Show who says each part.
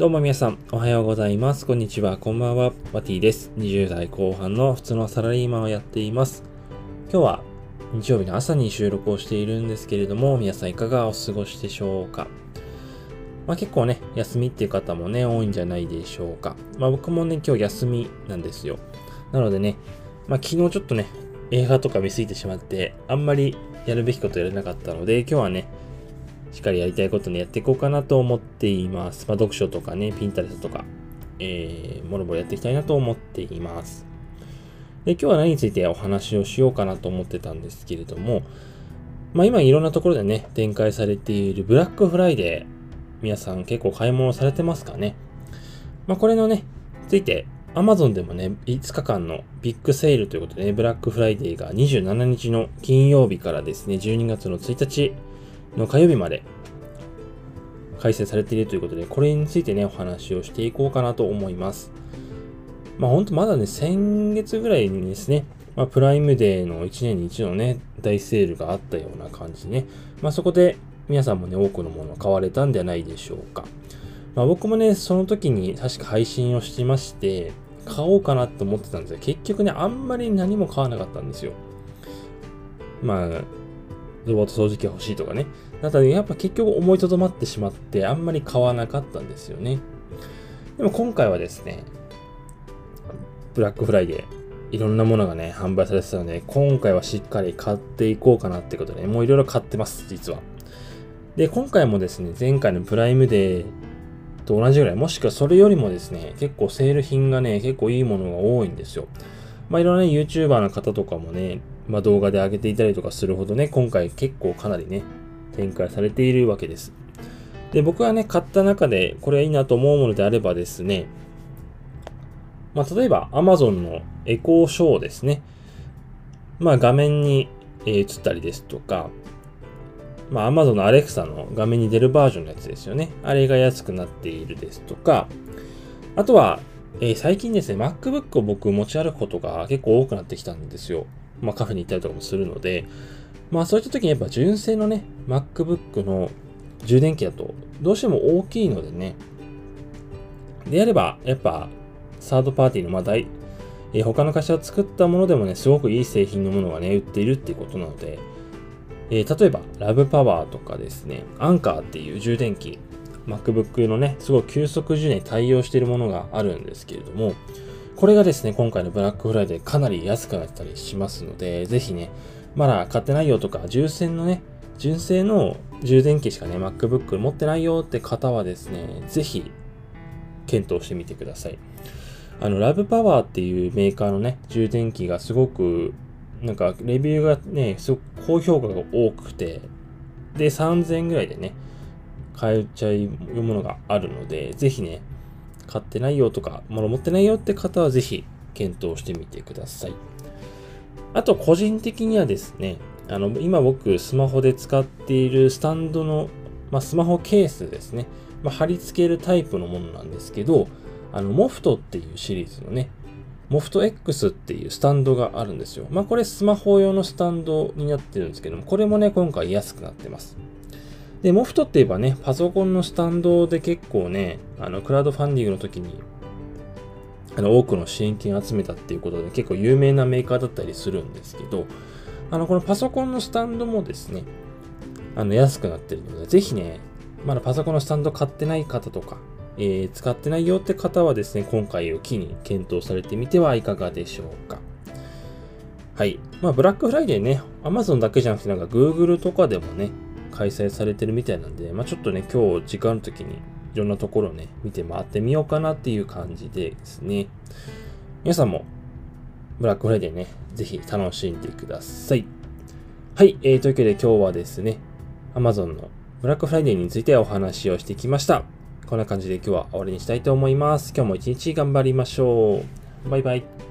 Speaker 1: どうも皆さん、おはようございます。こんにちは、こんばんは。ワティです。20代後半の普通のサラリーマンをやっています。今日は日曜日の朝に収録をしているんですけれども、皆さんいかがお過ごしでしょうか？まあ結構ね、休みっていう方もね、多いんじゃないでしょうか。まあ僕もね、今日休みなんですよ。なのでね、まあ昨日ちょっとね、映画とか見すぎてしまって、あんまりやるべきことやれなかったので、今日はね、しっかりやりたいことにやっていこうかなと思っています。まあ、読書とかね、 Pinterest とか、えー、もろもろやっていきたいなと思っています。で、今日は何についてお話をしようかなと思ってたんですけれども、まあ今いろんなところでね、展開されているブラックフライデー、皆さん結構買い物されてますかね？まあこれのね、ついて Amazon でもね、5日間のビッグセールということでね、ブラックフライデーが27日の金曜日からですね、12月の1日の火曜日まで開催されているということで、これについてね、お話をしていこうかなと思います。まあほんとまだね、先月ぐらいにですね、まあ、プライムデーの1年に一度のね、大セールがあったような感じでね、まあそこで皆さんもね、多くのものを買われたんではないでしょうか。まあ僕もね、その時に確か配信をしてまして、買おうかなと思ってたんですが、結局ね、あんまり何も買わなかったんですよ。まあ、ロボット掃除機が欲しいとかね。だからやっぱ結局思いとどまってしまって、あんまり買わなかったんですよね。でも今回はですね、ブラックフライデー、いろんなものがね、販売されてたので、今回はしっかり買っていこうかなってことで、ね、もういろいろ買ってます、実は。で、今回もですね、前回のプライムデーと同じぐらい、もしくはそれよりもですね、結構セール品がね、結構いいものが多いんですよ。まあいろんなね、YouTuber の方とかもね、まあ、動画で上げていたりとかするほどね、今回結構かなりね、展開されているわけです。で、僕はね、買った中でこれはいいなと思うものであればですね、まあ、例えば Amazon のエコーショーですね。まあ、画面に、え映ったりですとか、まあ、Amazon の Alexa の画面に出るバージョンのやつですよね。あれが安くなっているですとか、あとは、えー、最近ですね、MacBook を僕持ち歩くことが結構多くなってきたんですよ。まあ、カフェに行ったりとかもするので、まあそういった時にやっぱ純正のね、MacBook の充電器だとどうしても大きいのでね、であれば、やっぱサードパーティーのまあ大、えー、他の会社が作ったものでもね、すごくいい製品のものがね、売っているっていうことなので、えー、例えば、ラブパワーとかですね、アンカーっていう充電器、MacBook のね、すごい急速充電に対応しているものがあるんですけれども、これがですね、今回のブラックフライデーかなり安くなったりしますので、ぜひね、まだ買ってないよとか、純正のね、純正の充電器しかね、MacBook 持ってないよって方はですね、ぜひ検討してみてください。あの、ラブパワーっていうメーカーのね、充電器がすごく、なんか、レビューがね、すごく高評価が多くて、で、3000円ぐらいでね、買えちゃうものがあるので、ぜひね、買ってないよとか、物持ってないよって方はぜひ検討してみてください。あと、個人的にはですね、あの、今僕スマホで使っているスタンドの、まあ、スマホケースですね、まあ、貼り付けるタイプのものなんですけど、あの、モフトっていうシリーズのね、モフト X っていうスタンドがあるんですよ。まあこれスマホ用のスタンドになってるんですけども、これもね、今回安くなってます。で、モフトって言えばね、パソコンのスタンドで結構ね、あの、クラウドファンディングの時に、あの、多くの支援金を集めたっていうことで結構有名なメーカーだったりするんですけど、あの、このパソコンのスタンドもですね、あの、安くなってるので、ぜひね、まだパソコンのスタンド買ってない方とか、えー、使ってないよって方はですね、今回を機に検討されてみてはいかがでしょうか。はい。まあ、ブラックフライデーね、Amazon だけじゃなくて、なんか Google とかでもね、開催されてるみたいなんで、まあ、ちょっとね、今日時間の時にいろんなところね、見て回ってみようかなっていう感じでですね。皆さんも、ブラックフライデーね、ぜひ楽しんでください。はい、えー、というわけで今日はですね、Amazon のブラックフライデーについてお話をしてきました。こんな感じで今日は終わりにしたいと思います。今日も一日頑張りましょう。バイバイ。